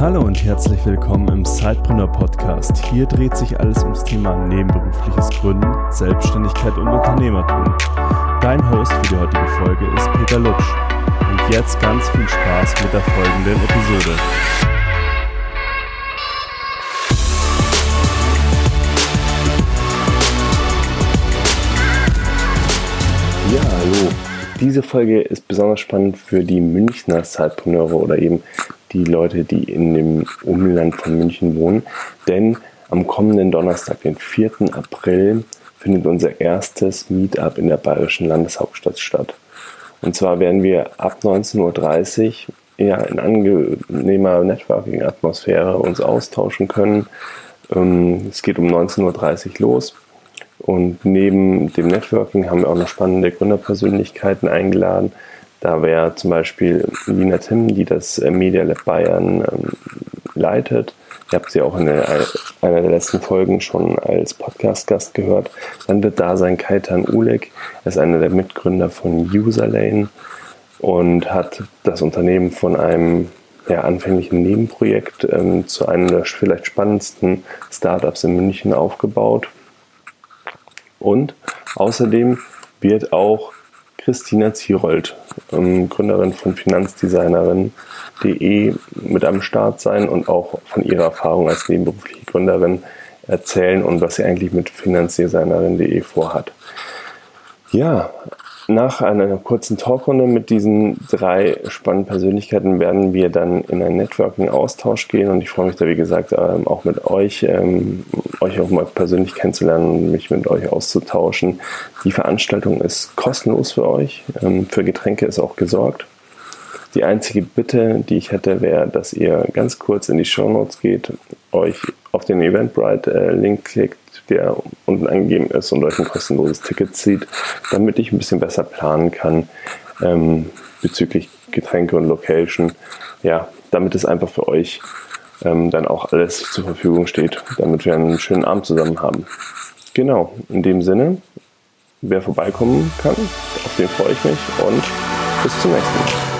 Hallo und herzlich willkommen im Sidepreneur Podcast. Hier dreht sich alles ums Thema nebenberufliches Gründen, Selbstständigkeit und Unternehmertum. Dein Host für die heutige Folge ist Peter Lutsch. Und jetzt ganz viel Spaß mit der folgenden Episode. Ja, hallo. Diese Folge ist besonders spannend für die Münchner Zeitpreneure oder eben die Leute, die in dem Umland von München wohnen. Denn am kommenden Donnerstag, den 4. April, findet unser erstes Meetup in der bayerischen Landeshauptstadt statt. Und zwar werden wir ab 19.30 Uhr ja, in angenehmer Networking-Atmosphäre uns austauschen können. Ähm, es geht um 19.30 Uhr los. Und neben dem Networking haben wir auch noch spannende Gründerpersönlichkeiten eingeladen. Da wäre zum Beispiel Lina Timm, die das äh, Media Lab Bayern ähm, leitet. Ihr habt sie auch in der, einer der letzten Folgen schon als Podcast-Gast gehört. Dann wird da sein Kaitan Ulek. Er ist einer der Mitgründer von Userlane und hat das Unternehmen von einem ja, anfänglichen Nebenprojekt ähm, zu einem der vielleicht spannendsten Startups in München aufgebaut. Und außerdem wird auch Christina Zierold, ähm, Gründerin von Finanzdesignerin.de, mit am Start sein und auch von ihrer Erfahrung als nebenberufliche Gründerin erzählen und was sie eigentlich mit Finanzdesignerin.de vorhat. Ja, nach einer kurzen Talkrunde mit diesen drei spannenden Persönlichkeiten werden wir dann in einen Networking-Austausch gehen und ich freue mich da, wie gesagt, ähm, auch mit euch, ähm, euch auch mal persönlich kennenzulernen und mich mit euch auszutauschen. Die Veranstaltung ist kostenlos für euch. Ähm, für Getränke ist auch gesorgt. Die einzige Bitte, die ich hätte, wäre, dass ihr ganz kurz in die Show Notes geht, euch auf den Eventbrite-Link klickt, der unten angegeben ist und euch ein kostenloses Ticket zieht, damit ich ein bisschen besser planen kann ähm, bezüglich Getränke und Location. Ja, damit es einfach für euch ähm, dann auch alles zur Verfügung steht, damit wir einen schönen Abend zusammen haben. Genau, in dem Sinne, wer vorbeikommen kann, auf den freue ich mich und bis zum nächsten Mal.